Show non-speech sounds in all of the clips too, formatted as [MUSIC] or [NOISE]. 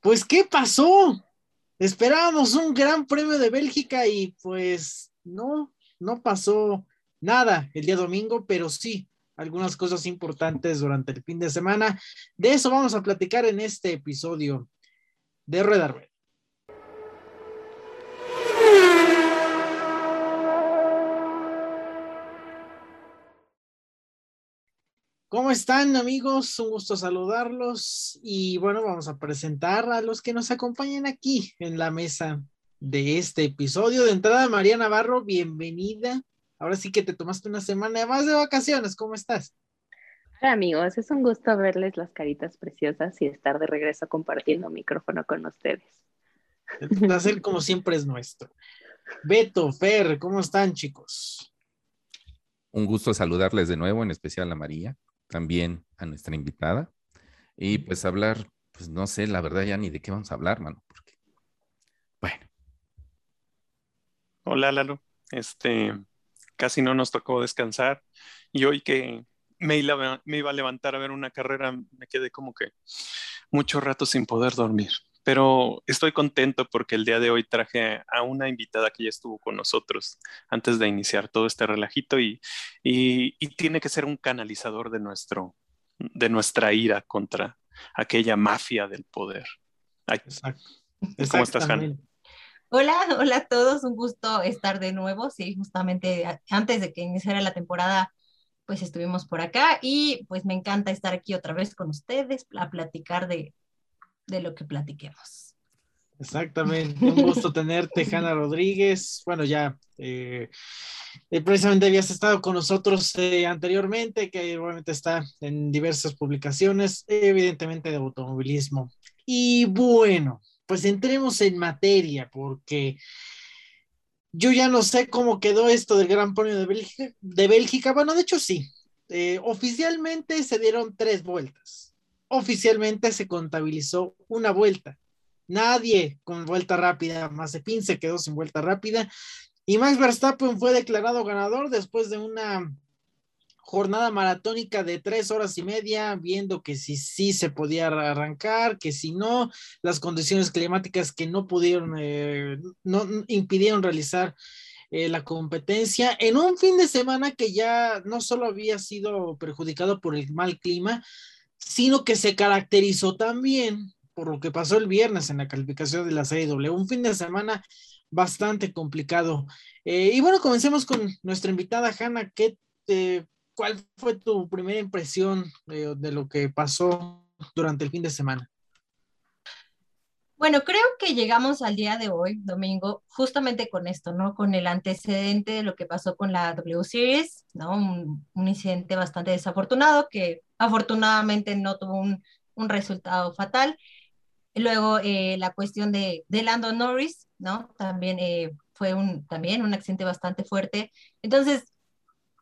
Pues, ¿qué pasó? Esperábamos un gran premio de Bélgica y pues no, no pasó nada el día domingo, pero sí algunas cosas importantes durante el fin de semana. De eso vamos a platicar en este episodio de Rueda Rueda. ¿Cómo están amigos? Un gusto saludarlos y bueno, vamos a presentar a los que nos acompañan aquí en la mesa de este episodio. De entrada, María Navarro, bienvenida. Ahora sí que te tomaste una semana más de vacaciones, ¿cómo estás? Hola amigos, es un gusto verles las caritas preciosas y estar de regreso compartiendo micrófono con ustedes. El placer como siempre es nuestro. Beto, Fer, ¿cómo están chicos? Un gusto saludarles de nuevo, en especial a María también a nuestra invitada y pues hablar, pues no sé, la verdad ya ni de qué vamos a hablar, mano, porque, bueno. Hola, Lalo. Este, casi no nos tocó descansar y hoy que me iba, me iba a levantar a ver una carrera, me quedé como que mucho rato sin poder dormir pero estoy contento porque el día de hoy traje a una invitada que ya estuvo con nosotros antes de iniciar todo este relajito y, y, tiene que ser un canalizador de, nuestro, de nuestra ira contra aquella mafia del poder. Exacto. ¿Cómo estás, Hannah? Hola, hola a todos, un gusto estar de nuevo. Sí, justamente antes de que iniciara la temporada, pues estuvimos por acá y pues me encanta estar aquí otra vez con ustedes a platicar de, de lo que platiquemos. Exactamente, un gusto [LAUGHS] tenerte, Hanna Rodríguez. Bueno, ya eh, eh, precisamente habías estado con nosotros eh, anteriormente, que obviamente está en diversas publicaciones, evidentemente de automovilismo. Y bueno, pues entremos en materia, porque yo ya no sé cómo quedó esto del Gran Premio de Bélgica. De Bélgica. Bueno, de hecho sí, oficialmente se dieron tres vueltas oficialmente se contabilizó una vuelta. Nadie con vuelta rápida, Mazepin se quedó sin vuelta rápida y Max Verstappen fue declarado ganador después de una jornada maratónica de tres horas y media, viendo que si sí se podía arrancar, que si no, las condiciones climáticas que no pudieron, eh, no impidieron realizar eh, la competencia en un fin de semana que ya no solo había sido perjudicado por el mal clima, sino que se caracterizó también por lo que pasó el viernes en la calificación de la Serie W, un fin de semana bastante complicado. Eh, y bueno, comencemos con nuestra invitada Hanna. ¿qué ¿cuál fue tu primera impresión de, de lo que pasó durante el fin de semana? Bueno, creo que llegamos al día de hoy, domingo, justamente con esto, ¿no? Con el antecedente de lo que pasó con la W Series, ¿no? Un, incidente bastante desafortunado que afortunadamente no tuvo un, resultado fatal. Luego eh, la cuestión de, de Norris, ¿no? También eh, fue un, también un accidente bastante fuerte. Entonces,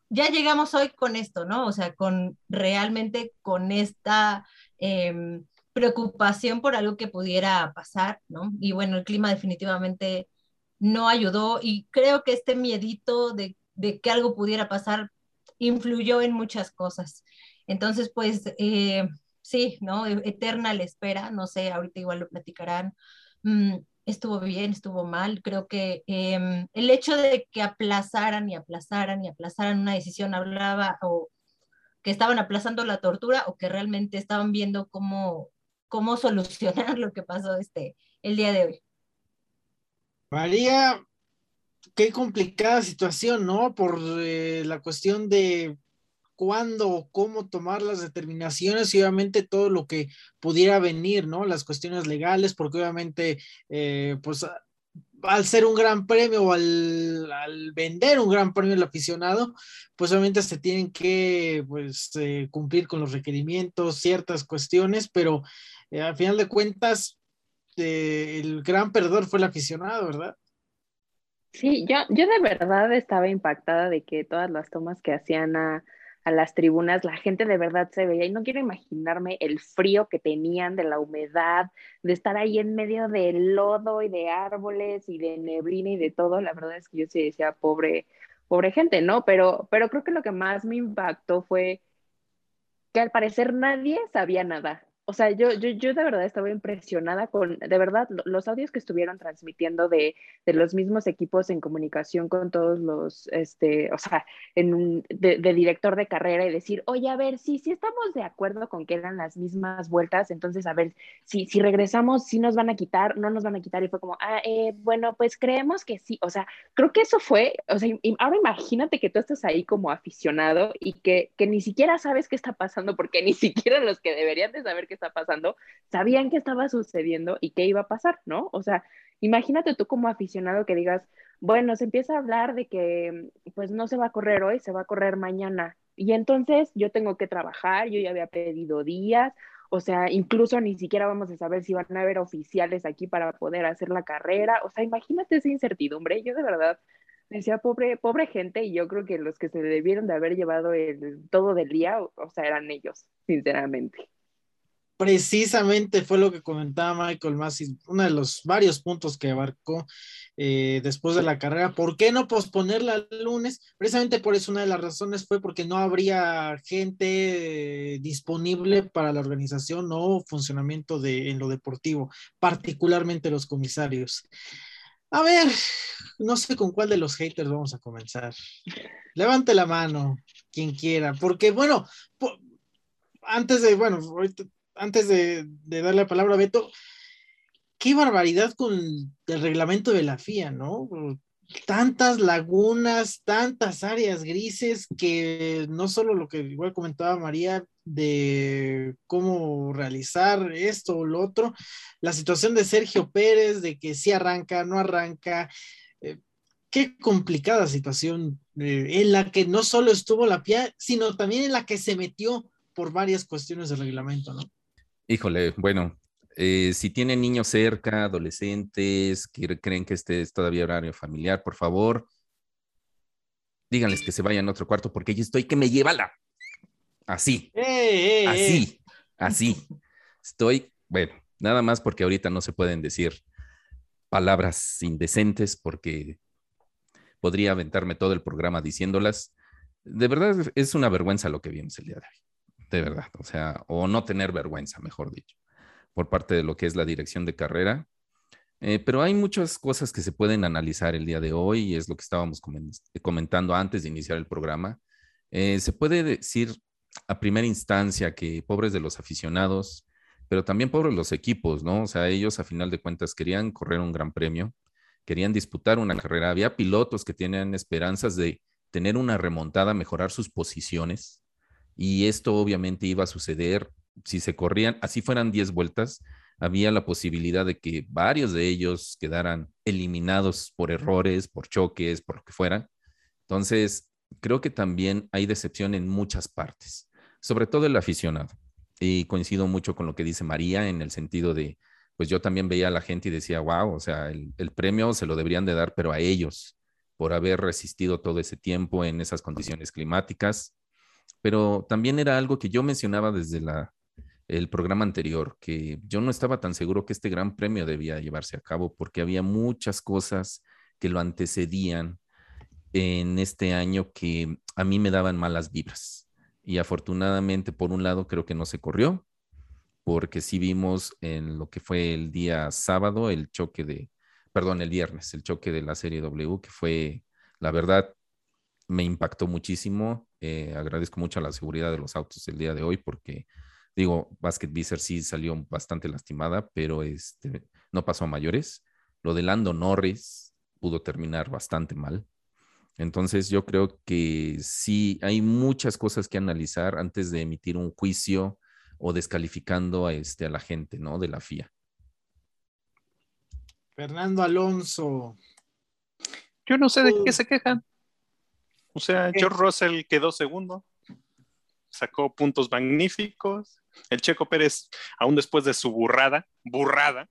ya llegamos hoy con esto, ¿no? O sea, con realmente con esta... Em, preocupación por algo que pudiera pasar, ¿no? Y bueno, el clima definitivamente no ayudó y creo que este miedito de, que algo pudiera pasar influyó en muchas cosas. Entonces, pues eh, sí, ¿no? E, eterna la espera, no sé, ahorita igual lo platicarán. Mm, estuvo bien, estuvo mal. Creo que em, el hecho de que aplazaran y aplazaran y aplazaran una decisión hablaba o que estaban aplazando la tortura o que realmente estaban viendo cómo cómo solucionar lo que pasó este, el día de hoy. María, qué complicada situación, ¿no? Por eh, la cuestión de cuándo o cómo tomar las determinaciones y obviamente todo lo que pudiera venir, ¿no? Las cuestiones legales, porque obviamente, eh, pues al ser un gran premio o al, vender un gran premio al aficionado, pues obviamente se tienen que pues, eh, cumplir con los requerimientos, ciertas cuestiones, pero eh, al final de cuentas, eh, el gran perdedor fue el aficionado, ¿verdad? Sí, yo, yo de verdad estaba impactada de que todas las tomas que hacían a, a las tribunas, la gente de verdad se veía y no quiero imaginarme el frío que tenían, de la humedad, de estar ahí en medio del lodo y de árboles y de neblina y de todo. La verdad es que yo sí decía, pobre, pobre gente, ¿no? Pero, pero creo que lo que más me impactó fue que al parecer nadie sabía nada o sea, yo, yo, yo de verdad estaba impresionada con, de verdad, los audios que estuvieron transmitiendo de, de los mismos equipos en comunicación con todos los, este, o sea, en un, de, director de carrera y decir, oye, a ver, sí, sí estamos de acuerdo con que eran las mismas vueltas, entonces, a ver, si, si regresamos, si nos van a quitar, no nos van a quitar, y fue como, ah, eh, bueno, pues creemos que sí, o sea, creo que eso fue, o sea, ahora imagínate que tú estás ahí como aficionado y que, que ni siquiera sabes qué está pasando, porque ni siquiera los que deberían de saber qué está pasando, sabían qué estaba sucediendo y qué iba a pasar, ¿no? O sea, imagínate tú como aficionado que digas, bueno, se empieza a hablar de que pues no se va a correr hoy, se va a correr mañana. Y entonces yo tengo que trabajar, yo ya había pedido días, o sea, incluso ni siquiera vamos a saber si van a haber oficiales aquí para poder hacer la carrera. O sea, imagínate esa incertidumbre. Yo de verdad decía, pobre, pobre gente, y yo creo que los que se debieron de haber llevado el, todo del día, o sea, eran ellos, sinceramente precisamente fue lo que comentaba Michael Massey, uno de los varios puntos que abarcó eh, después de la carrera. ¿Por qué no posponerla al lunes? Precisamente por eso una de las razones fue porque no habría gente eh, disponible para la organización o funcionamiento de, en lo deportivo, particularmente los comisarios. A ver, no sé con cuál de los haters vamos a comenzar. Levante la mano, quien quiera, porque bueno, antes de, bueno, ahorita antes de, darle la palabra a Beto, qué barbaridad con el reglamento de la FIA, ¿no? Tantas lagunas, tantas áreas grises que no solo lo que igual comentaba María de cómo realizar esto o lo otro, la situación de Sergio Pérez, de que sí arranca, no arranca, eh, qué complicada situación eh, en la que no solo estuvo la FIA, sino también en la que se metió por varias cuestiones de reglamento, ¿no? Híjole, bueno, eh, si tienen niños cerca, adolescentes, que creen que este es todavía horario familiar, por favor, díganles que se vayan a otro cuarto porque yo estoy que me lleva la... Así, ¡Eh, eh, así, así. Estoy, bueno, nada más porque ahorita no se pueden decir palabras indecentes porque podría aventarme todo el programa diciéndolas. De verdad es una vergüenza lo que vimos el día de hoy de verdad, o sea, o no tener vergüenza, mejor dicho, por parte de lo que es la dirección de carrera. Eh, pero hay muchas cosas que se pueden analizar el día de hoy y es lo que estábamos comentando antes de iniciar el programa. Eh, se puede decir a primera instancia que pobres de los aficionados, pero también pobres los equipos, ¿no? O sea, ellos a final de cuentas querían correr un gran premio, querían disputar una carrera. Había pilotos que tenían esperanzas de tener una remontada, mejorar sus posiciones y esto obviamente iba a suceder si se corrían, así fueran 10 vueltas, había la posibilidad de que varios de ellos quedaran eliminados por errores, por choques, por lo que fuera. Entonces, creo que también hay decepción en muchas partes, sobre todo el aficionado. Y coincido mucho con lo que dice María en el sentido de, pues yo también veía a la gente y decía, wow, o sea, el, el premio se lo deberían de dar, pero a ellos, por haber resistido todo ese tiempo en esas condiciones climáticas pero también era algo que yo mencionaba desde la, el programa anterior, que yo no estaba tan seguro que este gran premio debía llevarse a cabo porque había muchas cosas que lo antecedían en este año que a mí me daban malas vibras. Y afortunadamente, por un lado, creo que no se corrió, porque sí vimos en lo que fue el día sábado el choque de, perdón, el viernes, el choque de la serie W, que fue, la verdad, me impactó muchísimo. Eh, agradezco mucho a la seguridad de los autos el día de hoy porque, digo, Basket Visser sí salió bastante lastimada, pero este, no pasó a mayores. Lo de Lando Norris pudo terminar bastante mal. Entonces yo creo que sí hay muchas cosas que analizar antes de emitir un juicio o descalificando a, este, a la gente, ¿no? De la FIA. Fernando Alonso. Yo no sé de qué se quejan. O sea, George Russell quedó segundo, sacó puntos magníficos. El Checo Pérez, aún después de su burrada, burrada,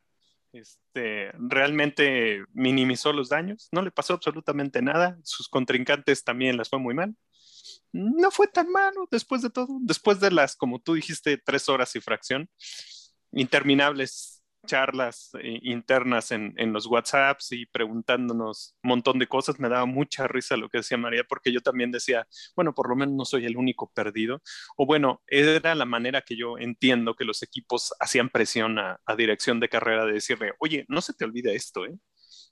este, realmente minimizó los daños, no le pasó absolutamente nada, sus contrincantes también las fue muy mal. No fue tan malo después de todo, después de las, como tú dijiste, tres horas y fracción, interminables charlas eh, internas en, en, los WhatsApps y preguntándonos un montón de cosas. Me daba mucha risa lo que decía María, porque yo también decía, bueno, por lo menos no soy el único perdido. O bueno, era la manera que yo entiendo que los equipos hacían presión a, a dirección de carrera de decirle, oye, no se te olvide esto, ¿eh?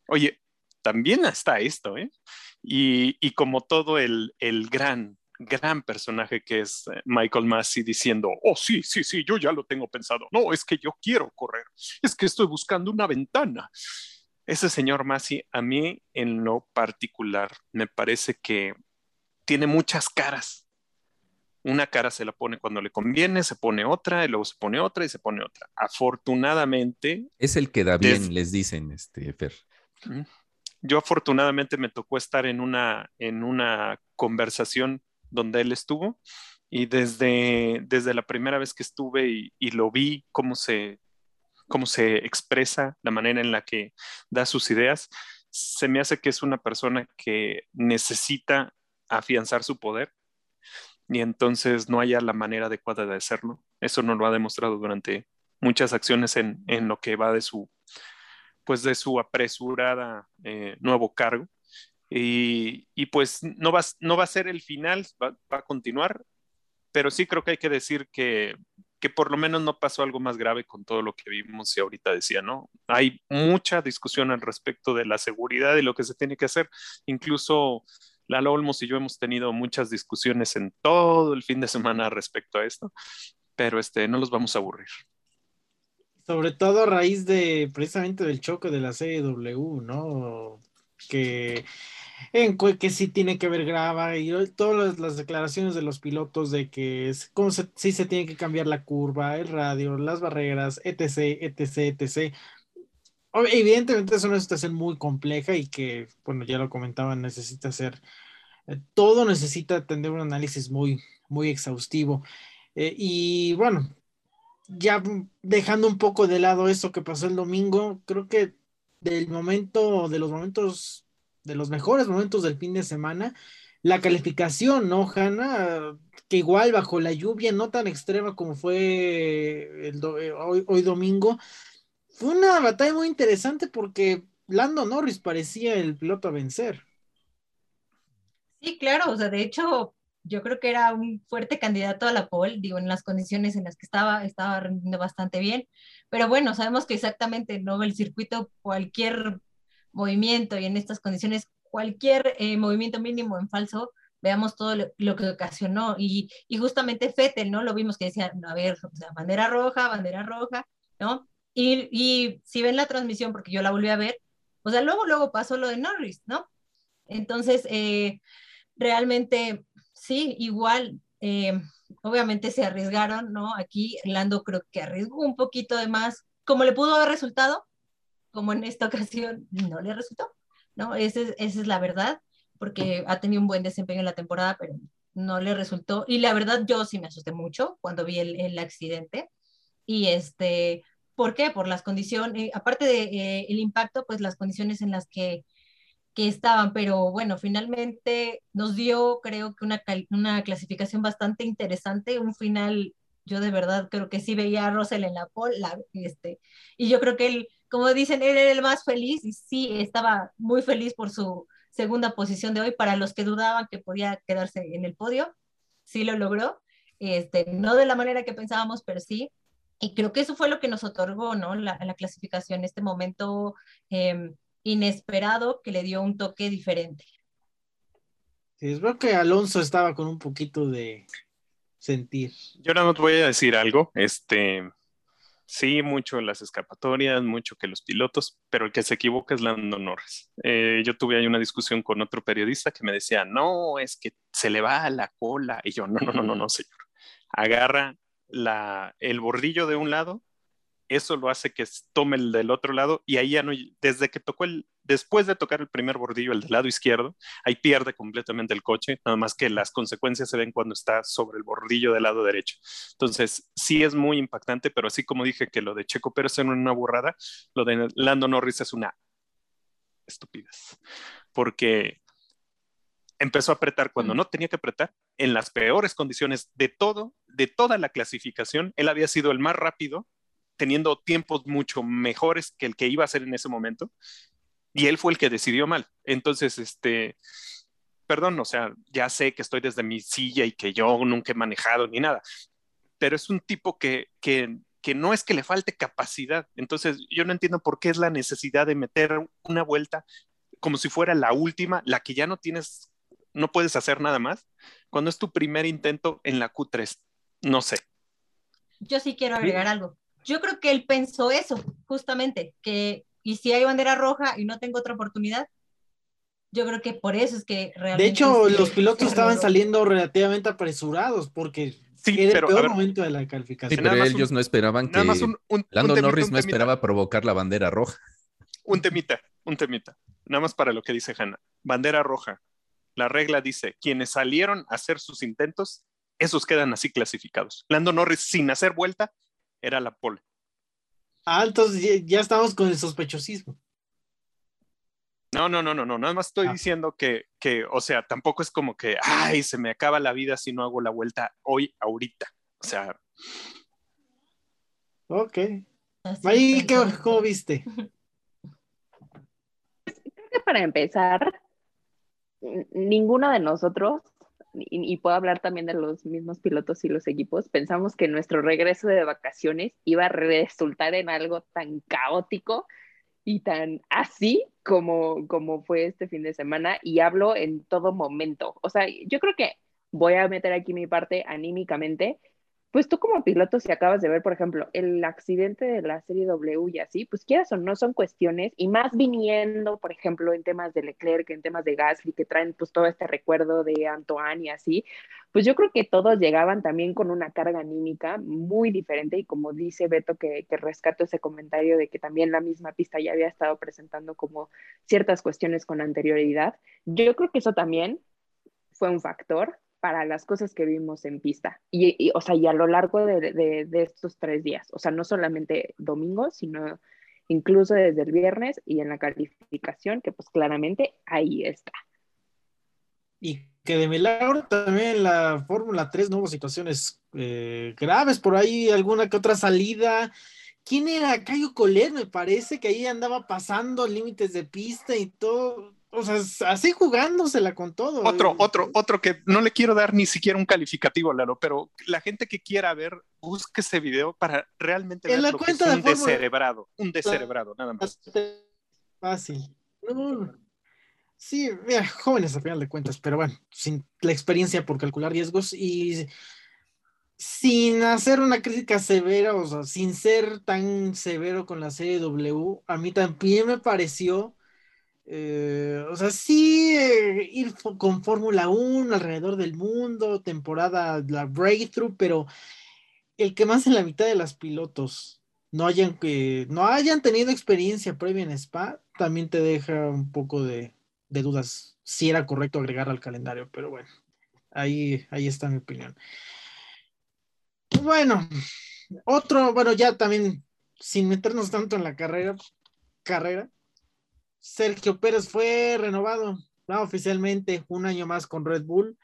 Oye, también está esto, ¿eh? Y, y como todo el, el gran gran personaje que es eh, Michael Massey diciendo, oh, sí, sí, sí, yo ya lo tengo pensado. No, es que yo quiero correr. Es que estoy buscando una ventana. Ese señor Massey, a mí en lo particular, me parece que tiene muchas caras. Una cara se la pone cuando le conviene, se pone otra, y luego se pone otra y se pone otra. Afortunadamente. Es el que da bien, les dicen, este, Fer. Yo afortunadamente me tocó estar en una, en una conversación donde él estuvo y desde, desde la primera vez que estuve y, lo vi, cómo se, cómo se expresa, la manera en la que da sus ideas, se me hace que es una persona que necesita afianzar su poder y entonces no haya la manera adecuada de hacerlo. Eso nos lo ha demostrado durante muchas acciones en, en lo que va de su, pues de su apresurada eh, nuevo cargo. Y, y, pues no va, no va a ser el final, va, a continuar, pero sí creo que hay que decir que, que por lo menos no pasó algo más grave con todo lo que vimos y ahorita decía, ¿no? Hay mucha discusión al respecto de la seguridad y lo que se tiene que hacer. Incluso Lalo Olmos y yo hemos tenido muchas discusiones en todo el fin de semana respecto a esto, pero este, no los vamos a aburrir. Sobre todo a raíz de precisamente del choque de la CW, ¿no? Que en que sí tiene que haber grava y todas las, declaraciones de los pilotos de que es como se, sí se tiene que cambiar la curva, el radio, las barreras, etc, etc, etc. Evidentemente es una situación muy compleja y que, bueno, ya lo comentaba, necesita ser, eh, todo necesita tener un análisis muy, muy exhaustivo. Eh, y bueno, ya dejando un poco de lado eso que pasó el domingo, creo que del momento, de los momentos de los mejores momentos del fin de semana. La calificación, ¿no, Hanna? Que igual bajo la lluvia, no tan extrema como fue el eh, hoy, domingo, fue una batalla muy interesante porque Lando Norris parecía el piloto a vencer. Sí, claro, o sea, de hecho, yo creo que era un fuerte candidato a la pole, digo, en las condiciones en las que estaba, estaba rendiendo bastante bien, pero bueno, sabemos que exactamente, ¿no? El circuito, cualquier movimiento y en estas condiciones cualquier eh, movimiento mínimo en falso, veamos todo lo, que ocasionó. Y, y, justamente Fettel, ¿no? Lo vimos que decía, a ver, o sea, bandera roja, bandera roja, ¿no? Y, y, si ven la transmisión, porque yo la volví a ver, o sea, luego, luego pasó lo de Norris, ¿no? Entonces, eh, realmente, sí, igual, eh, obviamente se arriesgaron, ¿no? Aquí Lando creo que arriesgó un poquito de más, como le pudo haber resultado, como en esta [LAUGHS] ocasión no le resultó, ¿no? Esa es, la verdad, porque ha tenido un buen desempeño en la temporada, pero no le resultó. Y la verdad, yo sí me asusté mucho cuando vi el, accidente. Y este, ¿por qué? Por las condiciones, eh, aparte del de, eh, impacto, pues las condiciones en las que, que, estaban. Pero bueno, finalmente nos dio, creo que una, una clasificación bastante interesante, un final. Yo de verdad creo que sí veía a Russell en la pole, este, y yo creo que él como dicen, él era el más feliz y sí, estaba muy feliz por su segunda posición de hoy. Para los que dudaban que podía quedarse en el podio, sí lo logró. Este, no de la manera que pensábamos, pero sí. Y creo que eso fue lo que nos otorgó, ¿no? La, la clasificación, este momento eh, inesperado que le dio un toque diferente. Sí, es verdad que Alonso estaba con un poquito de sentir. Yo no te voy a decir algo. Este, Sí, mucho las escapatorias, mucho que los pilotos, pero el que se equivoca es Lando Norris. Eh, yo tuve ahí una discusión con otro periodista que me decía, no, es que se le va a la cola. Y yo, no, no, no, no, no, señor. Agarra la, el bordillo de un lado eso lo hace que tome el del otro lado y ahí ya no, desde que tocó el, después de tocar el primer bordillo, el del lado izquierdo, ahí pierde completamente el coche, nada más que las consecuencias se ven cuando está sobre el bordillo del lado derecho. Entonces, sí es muy impactante, pero así como dije que lo de Checo Pérez era una burrada, lo de Lando Norris es una estupidez, porque empezó a apretar cuando no tenía que apretar, en las peores condiciones de todo, de toda la clasificación, él había sido el más rápido teniendo tiempos mucho mejores que el que iba a hacer en ese momento, y él fue el que decidió mal. Entonces, este, perdón, o sea, ya sé que estoy desde mi silla y que yo nunca he manejado ni nada, pero es un tipo que, que, que no es que le falte capacidad. Entonces, yo no entiendo por qué es la necesidad de meter una vuelta como si fuera la última, la que ya no tienes, no puedes hacer nada más, cuando es tu primer intento en la Q3. No sé. Yo sí quiero agregar algo. Yo creo que él pensó eso, justamente, que y si hay bandera roja y no tengo otra oportunidad, yo creo que por eso es que realmente... De hecho, los pilotos estaban saliendo relativamente apresurados porque sí, era el peor momento de la calificación. Sí, pero ellos no esperaban que... Lando Norris no esperaba provocar la bandera roja. Un temita, un temita. Nada más para lo que dice Hanna. Bandera roja. La regla dice, quienes salieron a hacer sus intentos, esos quedan así clasificados. Lando Norris, sin hacer vuelta, era la pole. Ah, entonces ya estamos con el sospechosismo. No, no, no, no, no, nada más estoy ah. diciendo que, que, o sea, tampoco es como que, ay, se me acaba la vida si no hago la vuelta hoy, ahorita. O sea. Ok. Ahí, ¿cómo viste? [LAUGHS] Creo que para empezar, ninguno de nosotros, y, puedo hablar también de los mismos pilotos y los equipos, pensamos que nuestro regreso de vacaciones iba a resultar en algo tan caótico y tan así como, como fue este fin de semana y hablo en todo momento. O sea, yo creo que voy a meter aquí mi parte anímicamente pues tú como piloto, si acabas de ver, por ejemplo, el accidente de la serie W y así, pues quieras o no son cuestiones, y más viniendo, por ejemplo, en temas de Leclerc, en temas de Gasly, que traen pues todo este recuerdo de Antoine y así, pues yo creo que todos llegaban también con una carga anímica muy diferente, y como dice Beto, que, que rescato ese comentario de que también la misma pista ya había estado presentando como ciertas cuestiones con anterioridad, yo creo que eso también fue un factor para las cosas que vimos en pista. Y, o sea, y a lo largo de, de, estos tres días, o sea, no solamente domingo, sino incluso desde el viernes y en la calificación, que pues claramente ahí está. Y que de milagro también la Fórmula 3 no hubo situaciones eh, graves, por ahí alguna que otra salida. ¿Quién era? Cayo Colet, me parece que ahí andaba pasando límites de pista y todo o sea, así jugándosela con todo. Otro, otro, otro que no le quiero dar ni siquiera un calificativo, Lalo, pero la gente que quiera ver, busque ese video para realmente ver lo que es un descerebrado, un descerebrado, nada más. Fácil. Sí, mira, jóvenes a final de cuentas, pero bueno, sin la experiencia por calcular riesgos y sin hacer una crítica severa, o sea, sin ser tan severo con la serie W, a mí también me pareció eh, o sea, sí, eh, ir con Fórmula 1 alrededor del mundo, temporada, la breakthrough, pero el que más en la mitad de las pilotos no hayan, que, no hayan tenido experiencia previa en Spa, también te deja un poco de, dudas si era correcto agregar al calendario, pero bueno, ahí, ahí está mi opinión. Bueno, otro, bueno, ya también sin meternos tanto en la carrera, carrera, Sergio Pérez fue renovado oficialmente un año más con Red Bull.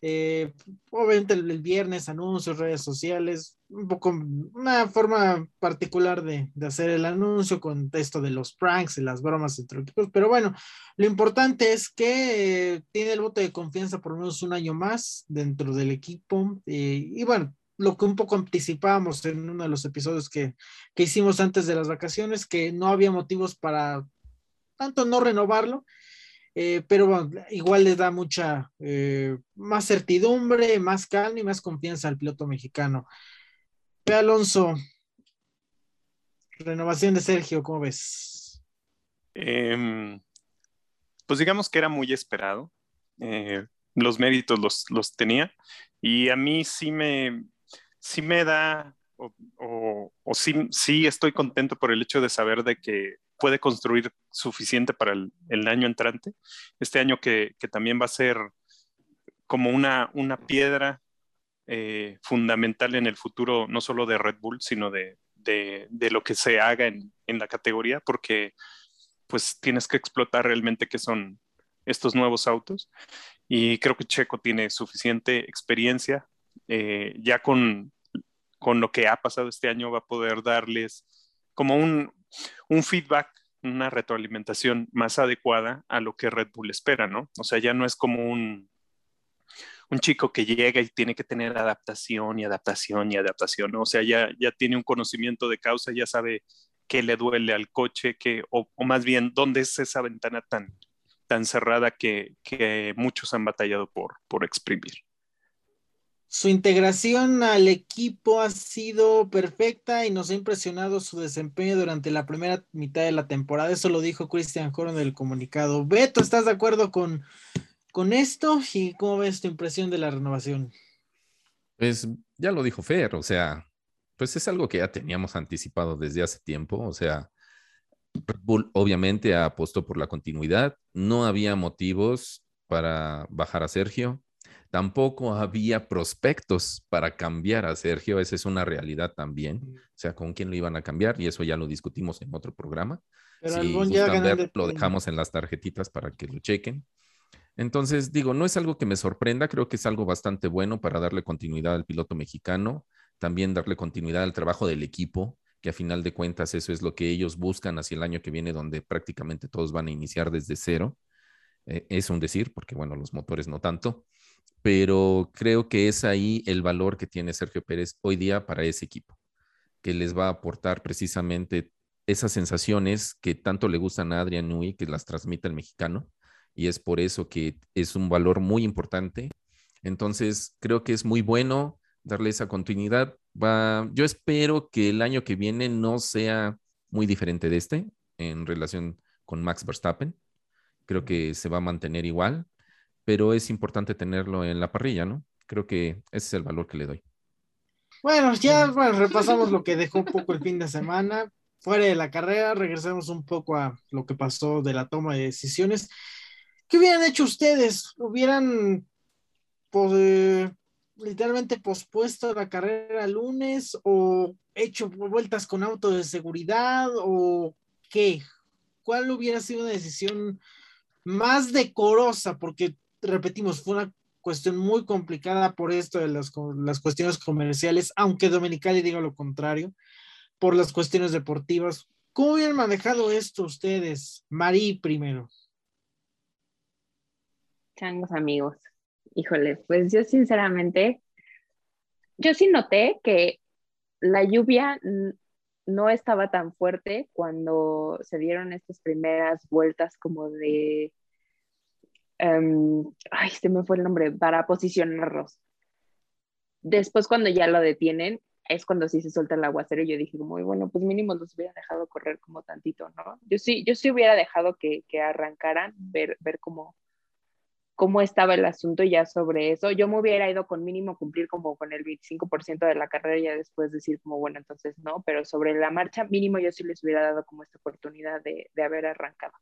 Eh, obviamente el, viernes anuncios, redes sociales, un poco una forma particular de, hacer el anuncio con esto de los pranks y las bromas entre equipos, pero bueno, lo importante es que eh, tiene el voto de confianza por menos un año más dentro del equipo eh, y bueno, lo que un poco anticipábamos en uno de los episodios que, que hicimos antes de las vacaciones, que no había motivos para tanto no renovarlo, eh, pero igual le da mucha eh, más certidumbre, más calma y más confianza al piloto mexicano. Ve Alonso, renovación de Sergio, ¿cómo ves? Em, pues digamos que era muy esperado. Eh, los méritos los, los, tenía y a mí sí me, sí me da o, o, sí, sí, estoy contento por el hecho de saber de que puede construir suficiente para el, año entrante. Este año que, también va a ser como una, una piedra eh, fundamental en el futuro, no solo de Red Bull, sino de, lo que se haga en, la categoría, porque pues tienes que explotar realmente qué son estos nuevos autos. Y creo que Checo tiene suficiente experiencia, eh, ya con con lo que ha pasado este año va a poder darles como un, un feedback, una retroalimentación más adecuada a lo que Red Bull espera, ¿no? O sea, ya no es como un, un chico que llega y tiene que tener adaptación y adaptación y adaptación, ¿no? o sea, ya, ya tiene un conocimiento de causa, ya sabe qué le duele al coche, que, o, o más bien, dónde es esa ventana tan, tan cerrada que, que muchos han batallado por, por exprimir. Su integración al equipo ha sido perfecta y nos ha impresionado su desempeño durante la primera mitad de la temporada. Eso lo dijo Christian Horn en el comunicado. Beto, ¿estás de acuerdo con, con esto y cómo ves tu impresión de la renovación? Pues ya lo dijo Fer, o sea, pues es algo que ya teníamos anticipado desde hace tiempo, o sea, Red Bull obviamente apostó por la continuidad, no había motivos para bajar a Sergio, tampoco había prospectos para cambiar a Sergio, esa es una realidad también, o sea, con quién lo iban a cambiar y eso ya lo discutimos en otro programa. Pero si ya ver, lo de- dejamos en las tarjetitas para que lo chequen. Entonces, digo, no es algo que me sorprenda, creo que es algo bastante bueno para darle continuidad al piloto mexicano, también darle continuidad al trabajo del equipo, que a final de cuentas eso es lo que ellos buscan hacia el año que viene, donde prácticamente todos van a iniciar desde cero. Eh, es un decir, porque bueno, los motores no tanto, pero creo que es ahí el valor que tiene Sergio Pérez hoy día para ese equipo, que les va a aportar precisamente esas sensaciones que tanto le gustan a Adrian Nui, que las transmite el mexicano, y es por eso que es un valor muy importante. Entonces, creo que es muy bueno darle esa continuidad. Va, yo espero que el año que viene no sea muy diferente de este en relación con Max Verstappen. Creo que se va a mantener igual, pero es importante tenerlo en la parrilla, ¿no? Creo que ese es el valor que le doy. Bueno, ya bueno, repasamos [LAUGHS] lo que dejó un poco el fin de semana. Fuera de la carrera, regresamos un poco a lo que pasó de la toma de decisiones. ¿Qué hubieran hecho ustedes? ¿Hubieran pues, eh, literalmente pospuesto la carrera el lunes o hecho vueltas con auto de seguridad o qué? ¿Cuál hubiera sido una decisión más decorosa? Porque, repetimos, fue una cuestión muy complicada por esto de las, las cuestiones comerciales, aunque Dominicali diga lo contrario, por las cuestiones deportivas. ¿Cómo hubieran manejado esto ustedes? Marí primero. Changos amigos. Híjole, pues yo sinceramente, yo sí noté que la lluvia no estaba tan fuerte cuando se dieron estas primeras vueltas como de, em, ay, se me fue el nombre, para posicionarlos. Después cuando ya lo detienen, es cuando sí se suelta el aguacero yo dije como, bueno, pues mínimo los hubiera dejado correr como tantito, ¿no? Yo sí, yo sí hubiera dejado que, que arrancaran, ver, ver cómo, cómo estaba el asunto ya sobre eso. Yo me hubiera ido con mínimo cumplir como con el 25% de la carrera y después decir como, bueno, entonces no, pero sobre la marcha mínimo yo sí les hubiera dado como esta oportunidad de, de haber arrancado.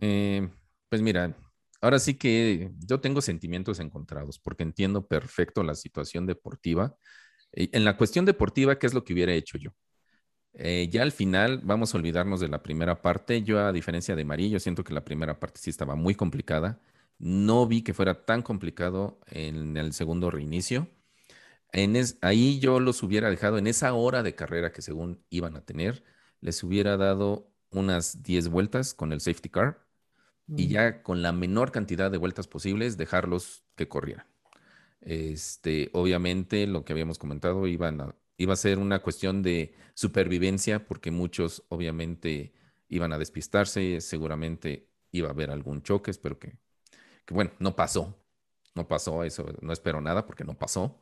Eh, pues mira, ahora sí que yo tengo sentimientos encontrados porque entiendo perfecto la situación deportiva. Eh, En la cuestión deportiva, ¿qué es lo que hubiera hecho yo? Eh, ya al final vamos a olvidarnos de la primera parte. Yo, a diferencia de Marí, yo siento que la primera parte sí estaba muy complicada. No vi que fuera tan complicado en el segundo reinicio. Ahí yo los hubiera dejado en esa hora de carrera que según iban a tener, les hubiera dado unas 10 vueltas con el safety car y ya con la menor cantidad de vueltas posibles dejarlos que corrieran. Este, obviamente, lo que habíamos comentado iban a- iba a ser una cuestión de supervivencia porque muchos obviamente iban a despistarse, seguramente iba a haber algún choque, espero que, que bueno, no pasó, no pasó eso, no espero nada porque no pasó.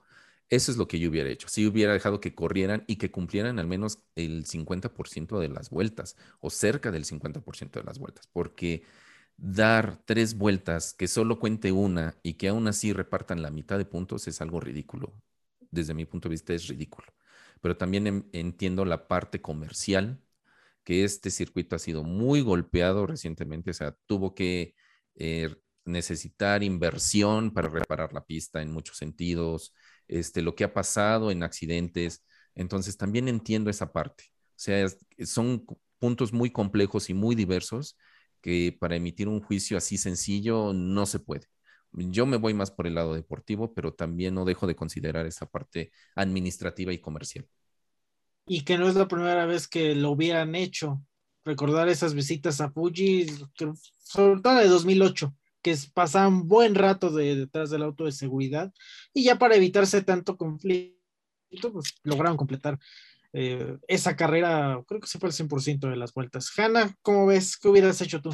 Eso es lo que yo hubiera hecho. Si hubiera dejado que corrieran y que cumplieran al menos el 50% de las vueltas o cerca del 50% de las vueltas, porque dar tres vueltas, que solo cuente una y que aún así repartan la mitad de puntos es algo ridículo. Desde mi punto de vista es ridículo. Pero también en- entiendo la parte comercial, que este circuito ha sido muy golpeado recientemente, o sea, tuvo que eh, necesitar inversión para reparar la pista en muchos sentidos, este, lo que ha pasado en accidentes. Entonces, también entiendo esa parte. O sea, son puntos muy complejos y muy diversos que para emitir un juicio así sencillo no se puede. Yo me voy más por el lado deportivo, pero también no dejo de considerar esa parte administrativa y comercial. Y que no es la primera vez que lo hubieran hecho. Recordar esas visitas a Fuji, sobre todo de 2008, que pasaban buen rato de, detrás del auto de seguridad y ya para evitarse tanto conflicto, pues lograron completar eh, esa carrera, creo que se fue el 100% de las vueltas. Hanna, ¿cómo ves? ¿Qué hubieras hecho tú?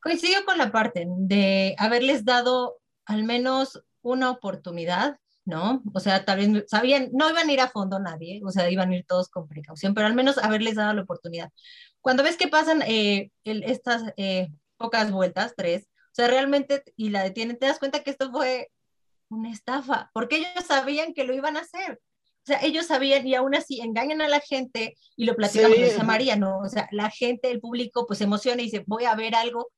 Coincido con la parte de haberles dado al menos una oportunidad, ¿no? O sea, tal vez sabían, no iban a ir a fondo nadie, o sea, iban a ir todos con precaución, pero al menos haberles dado la oportunidad. Cuando ves que pasan eh, estas eh, pocas vueltas, tres, o sea, realmente, y la detienen, te das cuenta que esto fue una estafa, porque ellos sabían que lo iban a hacer. O sea, ellos sabían y aún así engañan a la gente y lo platicamos sí. María, ¿no? O sea, la gente, el público, pues se emociona y dice, voy a ver algo.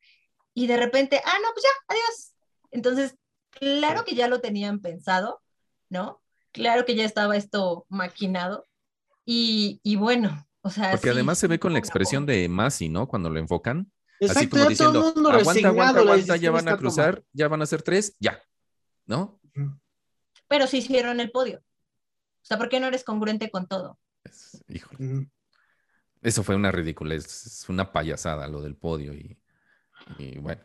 Y de repente, ah, no, pues ya, adiós. Entonces, claro que ya lo tenían pensado, ¿no? Claro que ya estaba esto maquinado. Y, y bueno, o sea. Porque sí, además se ve con la expresión de Masi, ¿no? Cuando lo enfocan. Exacto, así como diciendo, aguanta, aguanta, aguanta, ya van a cruzar, ya van a ser tres, ya, ¿no? Pero sí hicieron el podio. O sea, ¿por qué no eres congruente con todo? Es, híjole. Mm. Eso fue una ridiculez, es una payasada lo del podio y, y bueno.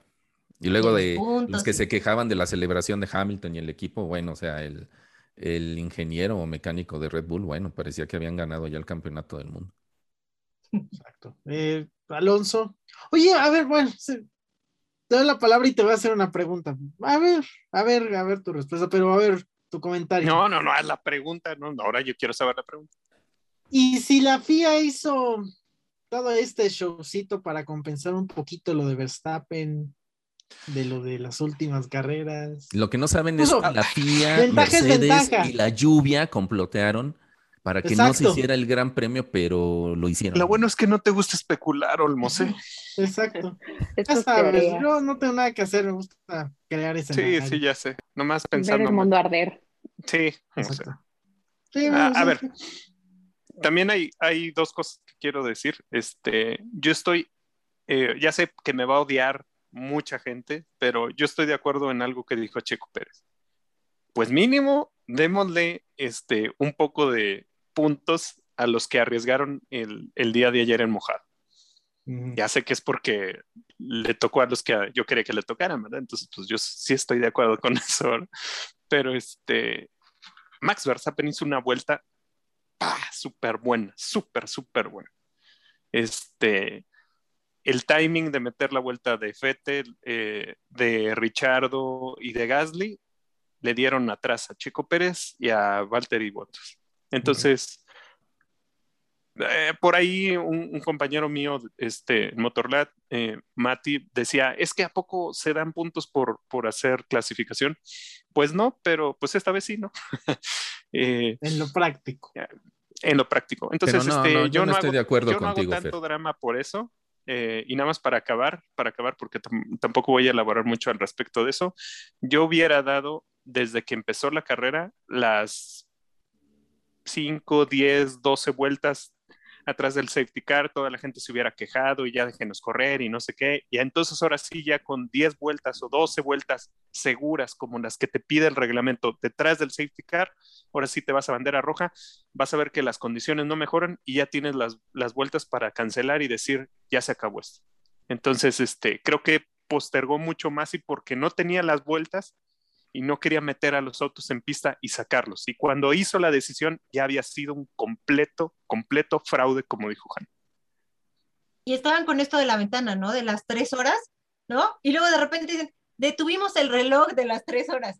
Y luego de puntos, los que sí. se quejaban de la celebración de Hamilton y el equipo, bueno, o sea, el, el, ingeniero o mecánico de Red Bull, bueno, parecía que habían ganado ya el campeonato del mundo. Exacto. Eh, Alonso. Oye, a ver, bueno, te doy la palabra y te voy a hacer una pregunta. A ver, a ver, a ver tu respuesta, pero a ver, tu comentario. No, no, no, es la pregunta, no, ahora yo quiero saber la pregunta. Y si la FIA hizo todo este showcito para compensar un poquito lo de Verstappen, de lo de las últimas carreras. Lo que no saben es que la FIA, Mercedes y la lluvia complotearon para que Exacto. no se hiciera el gran premio, pero lo hicieron. Lo bueno es que no te gusta especular, Olmose. Exacto. [LAUGHS] ya sabes, yo no tengo nada que hacer, me gusta crear ese. Sí, sí, ya sé. Nomás pensando. Ver el mundo arder. Sí, sí ah, a ver, también hay, hay dos cosas que quiero decir. Este, yo estoy, eh, ya sé que me va a odiar mucha gente, pero yo estoy de acuerdo en algo que dijo Checo Pérez. Pues mínimo, démosle este, un poco de puntos a los que arriesgaron el, el día de ayer en mojado. Mm. Ya sé que es porque le tocó a los que yo quería que le tocaran, ¿verdad? Entonces, pues yo sí estoy de acuerdo con [LAUGHS] eso. ¿verdad? Pero este, Max Verstappen hizo una vuelta súper buena, súper, súper buena. Este, el timing de meter la vuelta de Fette, eh, de Richardo y de Gasly le dieron atrás a Chico Pérez y a Valtteri Bottas. Entonces, eh, por ahí un, un, compañero mío, este, Motorlat, eh, Mati, decía, es que a poco se dan puntos por, por hacer clasificación. Pues no, pero pues esta vez sí, ¿no? [LAUGHS] eh, en lo práctico. En lo práctico. Entonces, no, este, no, yo, yo, no estoy hago, de acuerdo yo no contigo, hago tanto Fer. drama por eso. Eh, y nada más para acabar, para acabar, porque tampoco voy a elaborar mucho al respecto de eso, yo hubiera dado desde que empezó la carrera las 5, 10, 12 vueltas atrás del safety car, toda la gente se hubiera quejado y ya déjenos correr y no sé qué. Y entonces ahora sí, ya con 10 vueltas o 12 vueltas seguras como las que te pide el reglamento detrás del safety car, ahora sí te vas a bandera roja, vas a ver que las condiciones no mejoran y ya tienes las, las vueltas para cancelar y decir, ya se acabó esto. Entonces, este, creo que postergó mucho más y porque no tenía las vueltas, y no quería meter a los autos en pista y sacarlos. Y cuando hizo la decisión ya había sido un completo, completo fraude, como dijo Juan. Y estaban con esto de la ventana, ¿no? De las tres horas, ¿no? Y luego de repente dicen, detuvimos el reloj de las tres horas.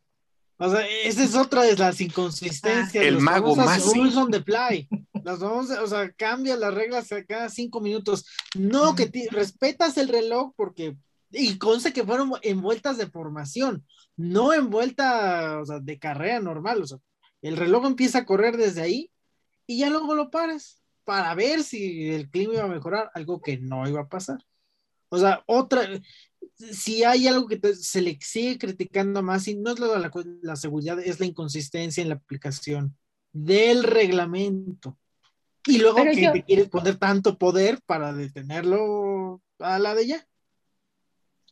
O sea, esa es otra de las inconsistencias. Ah, el mago más. Rules on the fly. Las vamos, o sea, cambia las reglas cada cinco minutos. No, que respetas el reloj porque y conste que fueron en vueltas de formación, no en vuelta o sea, de carrera normal. O sea, el reloj empieza a correr desde ahí y ya luego lo paras para ver si el clima iba a mejorar, algo que no iba a pasar. O sea, otra, si hay algo que te, se le sigue criticando más, y no es la, la seguridad, es la inconsistencia en la aplicación del reglamento. Y luego Pero que yo... te quieres poner tanto poder para detenerlo a la de ya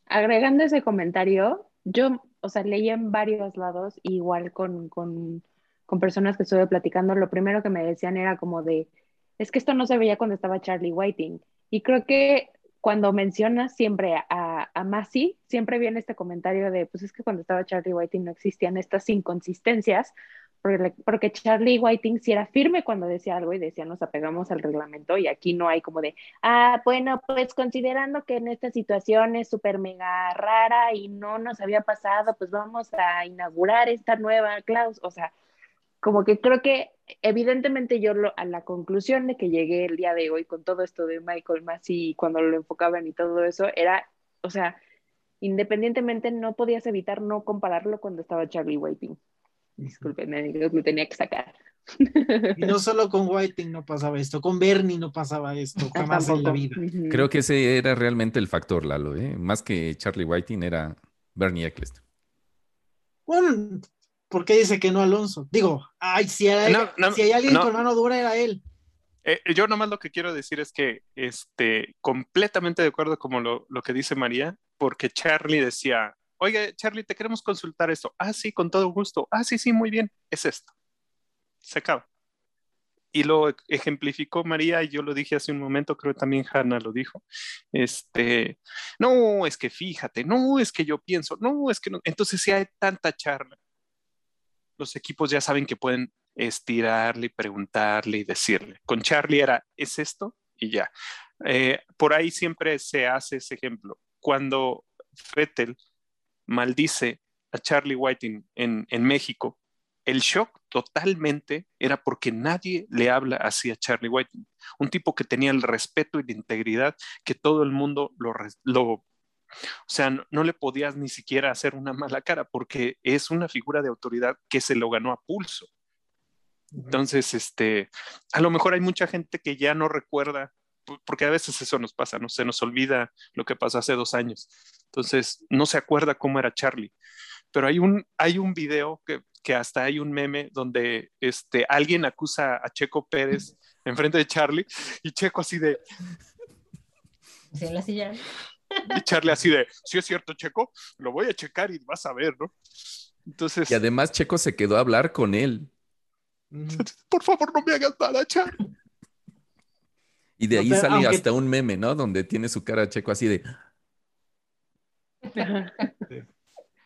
agregando ese comentario, yo, o sea, leía en varios lados, igual con, con, con personas que estuve platicando, lo primero que me decían era como de, es que esto no se veía cuando estaba Charlie Whiting. Y creo que cuando mencionas siempre a, a Massey, siempre viene este comentario de, pues es que cuando estaba Charlie Whiting no existían estas inconsistencias, porque, Charlie Whiting sí era firme cuando decía algo y decía nos apegamos al reglamento y aquí no hay como de, ah, bueno, pues considerando que en esta situación es súper mega rara y no nos había pasado, pues vamos a inaugurar esta nueva claus, o sea, como que creo que evidentemente yo a la conclusión de que llegué el día de hoy con todo esto de Michael Massey cuando lo enfocaban y todo eso, era, o sea, independientemente no podías evitar no compararlo cuando estaba Charlie Whiting. Disculpen, lo tenía que sacar. Y no solo con Whiting no pasaba esto, con Bernie no pasaba esto, [LAUGHS] jamás en la vida. Creo que ese era realmente el factor, Lalo, ¿eh? más que Charlie Whiting era Bernie Eccleston. Bueno, ¿por qué dice que no Alonso? Digo, ay, si hay, si hay alguien con mano dura era él. Eh, yo nomás lo que quiero decir es que este, completamente de acuerdo con lo, lo que dice María, porque Charlie decía, oye, Charlie, te queremos consultar esto. Ah, sí, con todo gusto. Ah, sí, sí, muy bien. Es esto. Se acaba. Y lo ejemplificó María y yo lo dije hace un momento, creo que también Hannah lo dijo. Este, no, es que fíjate, no, es que yo pienso, no, es que no. Entonces, si hay tanta charla, los equipos ya saben que pueden estirarle preguntarle y decirle. Con Charlie era, ¿es esto? Y ya. Eh, por ahí siempre se hace ese ejemplo. Cuando Fettel maldice a Charlie Whiting en, México, el shock totalmente era porque nadie le habla así a Charlie Whiting, un tipo que tenía el respeto y la integridad que todo el mundo lo, lo o sea, no, le podías ni siquiera hacer una mala cara porque es una figura de autoridad que se lo ganó a pulso. Entonces, este, a lo mejor hay mucha gente que ya no recuerda, porque a veces eso nos pasa, ¿no? Se nos olvida lo que pasó hace dos años. Entonces, no se acuerda cómo era Charlie. Pero hay un, hay un video que, que hasta hay un meme donde este, alguien acusa a Checo Pérez [LAUGHS] enfrente de Charlie y Checo así de... Sí, la silla. Y Charlie así de, sí es cierto, Checo, lo voy a checar y vas a ver, ¿no? Entonces... Y además Checo se quedó a hablar con él. [LAUGHS] Por favor, no me hagas nada, Charlie. Y de ahí sale hasta un meme, ¿no? Donde tiene su cara Checo así de,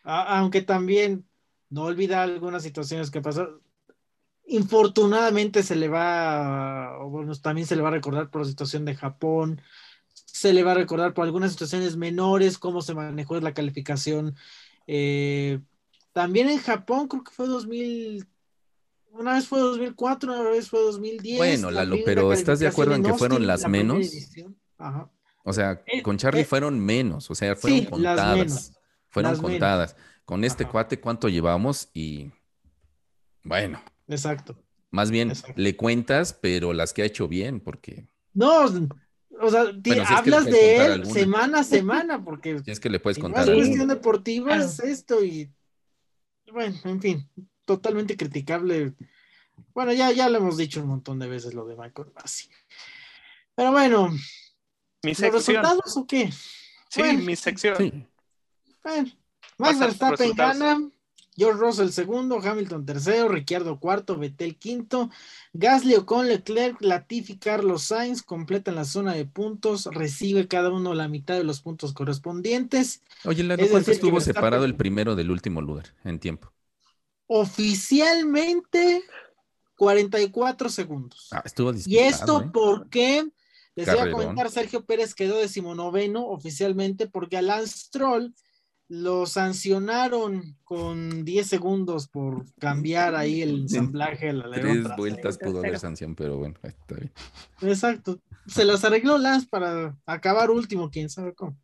Aunque también no olvida algunas situaciones que pasó. Infortunadamente se le va, bueno, también se le va a recordar por la situación de Japón, se le va a recordar por algunas situaciones menores, cómo se manejó la calificación. Eh, también en Japón, creo que fue 2000, una vez fue 2004, una vez fue 2010. Bueno, Lalo, pero ¿estás de acuerdo en que fueron las menos? Ajá. O sea, eh, con Charlie eh, fueron menos, o sea, fueron contadas. Fueron contadas. Con este cuate, ¿cuánto llevamos? Y bueno. Exacto. Más bien, le cuentas, pero las que ha hecho bien, porque. No, o sea, hablas de él semana a semana, porque. [LAUGHS] Si es que le puedes contar. Es cuestión deportiva, es esto, y. Bueno, en fin, totalmente criticable. Bueno, ya, ya lo hemos dicho un montón de veces lo de Michael Bassi. Pero bueno, ¿Mis resultados o qué? Sí, mi sección. Bueno, Max Verstappen gana, George Russell segundo, Hamilton tercero, Ricciardo cuarto, Vettel quinto, Gasly con Leclerc, Latifi, Carlos Sainz completan la zona de puntos, recibe cada uno la mitad de los puntos correspondientes. Oye, ¿la ¿cuánto estuvo separado el primero del último lugar en tiempo? Oficialmente 44 segundos. Ah, estuvo Y esto ¿eh? porque les voy a comentar, Sergio Pérez quedó decimonoveno oficialmente porque a Lance Stroll lo sancionaron con 10 segundos por cambiar ahí el ensamblaje. La Tres vueltas pudo haber sanción, pero bueno, está bien. Exacto. Se las arregló Lance para acabar último, quién sabe cómo.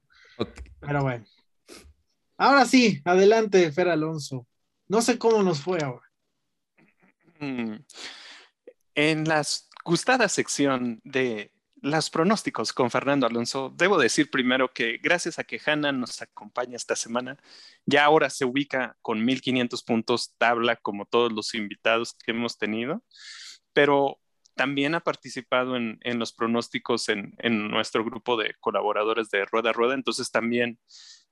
Pero bueno. Ahora sí, adelante, Fer Alonso. No sé cómo nos fue ahora. Mm. En la gustada sección de los pronósticos con Fernando Alonso. Debo decir primero que gracias a que Hanna nos acompaña esta semana, ya ahora se ubica con 1500 puntos tabla como todos los invitados que hemos tenido, pero también ha participado en, los pronósticos en, nuestro grupo de colaboradores de Rueda Rueda, entonces también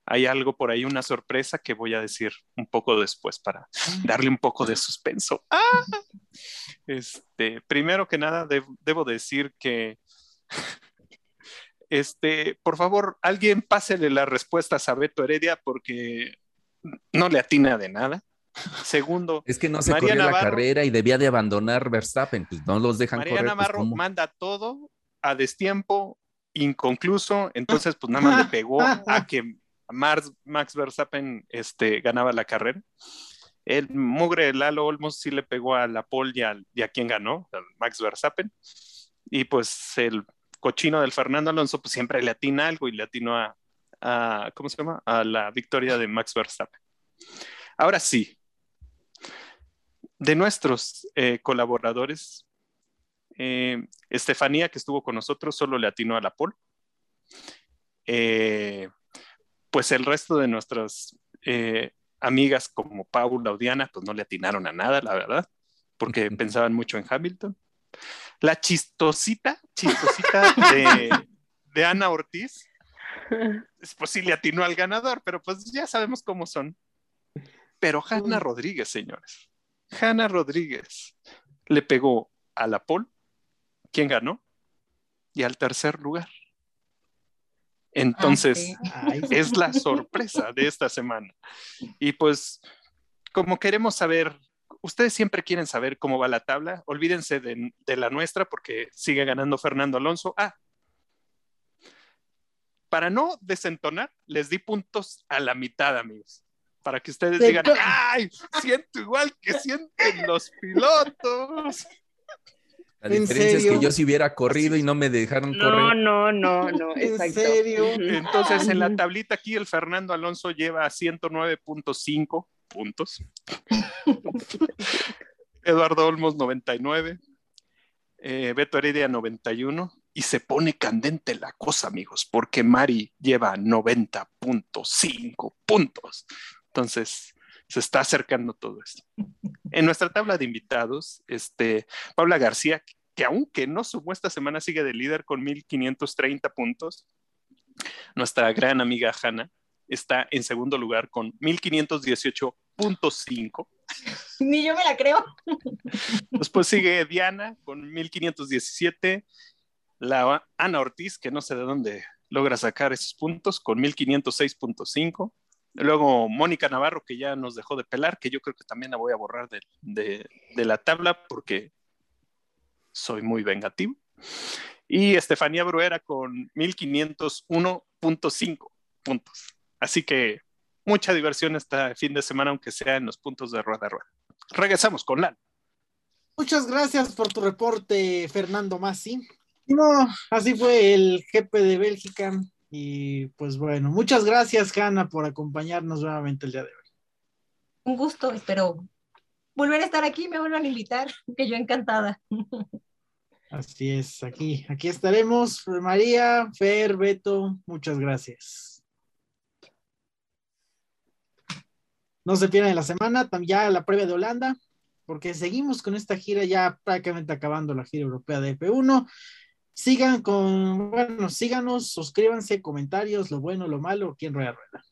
hay algo por ahí, una sorpresa que voy a decir un poco después para darle un poco de suspenso. ¡Ah! Este, primero que nada, debo decir que, este, por favor, alguien pásele las respuestas a Beto Heredia porque no le atina de nada. Segundo, es que no se María la carrera y debía de abandonar Verstappen, pues no los dejan María pues, Navarro manda todo a destiempo, inconcluso, entonces pues nada más le pegó a que Max Verstappen este, ganaba la carrera. El mugre Lalo Olmos sí le pegó a la pole y a, quien ganó, Max Verstappen. Y pues el cochino del Fernando Alonso pues siempre le atina algo y le atinó a, ¿cómo se llama? A la victoria de Max Verstappen. Ahora sí, de nuestros eh, colaboradores, eh, Estefanía, que estuvo con nosotros, solo le atinó a la pole. Eh, pues el resto de nuestras eh, amigas como Paula o Diana, pues no le atinaron a nada, la verdad, porque pensaban mucho en Hamilton. La chistosita, chistosita de, [LAUGHS] Ana Ortiz, [LAUGHS] pues sí le atinó al ganador, pero pues ya sabemos cómo son. Pero Hanna Rodríguez, señores. Hanna Rodríguez le pegó a la Paul, ¿quién ganó? Y al tercer lugar. Entonces, ah, es la sorpresa de esta semana. Y pues, como queremos saber, ustedes siempre quieren saber cómo va la tabla, olvídense de, la nuestra porque sigue ganando Fernando Alonso. Ah, para no desentonar, les di puntos a la mitad, amigos. Para que ustedes digan, ¡ay! Siento igual que sienten los pilotos. La diferencia es que yo si hubiera corrido y no me dejaron correr. No, no, no, no. [LAUGHS] ¿En serio? Entonces, en la tablita aquí, el Fernando Alonso lleva 109.5 puntos. [LAUGHS] Eduardo Olmos, 99. Eh, Beto Heredia, 91. Y se pone candente la cosa, amigos, porque Mari lleva 90.5 puntos. Entonces, se está acercando todo esto. [LAUGHS] En nuestra tabla de invitados, este, Paula García, que aunque no sumó esta semana, sigue de líder con 1.530 puntos. Nuestra gran amiga Hanna está en segundo lugar con 1.518.5. Ni yo me la creo. Después sigue Diana con 1.517. La Ana Ortiz, que no sé de dónde logra sacar esos puntos, con 1.506.5. Luego Mónica Navarro, que ya nos dejó de pelar, que yo creo que también la voy a borrar de, la tabla porque soy muy vengativo. Y Estefanía Bruera con 1501.5 puntos. Así que mucha diversión este fin de semana, aunque sea en los puntos de rueda a rueda. Regresamos con Lan. Muchas gracias por tu reporte, Fernando Massi. No, así fue el jefe de Bélgica. Y pues bueno, muchas gracias, Hanna, por acompañarnos nuevamente el día de hoy. Un gusto, espero volver a estar aquí, me vuelvan a invitar, que yo encantada. Así es, aquí, aquí estaremos. María, Fer, Beto, muchas gracias. No se pierdan la semana, ya la previa de Holanda, porque seguimos con esta gira ya prácticamente acabando la gira europea de F1. Sigan con, bueno, síganos, suscríbanse, comentarios, lo bueno, lo malo, quien rueda rueda.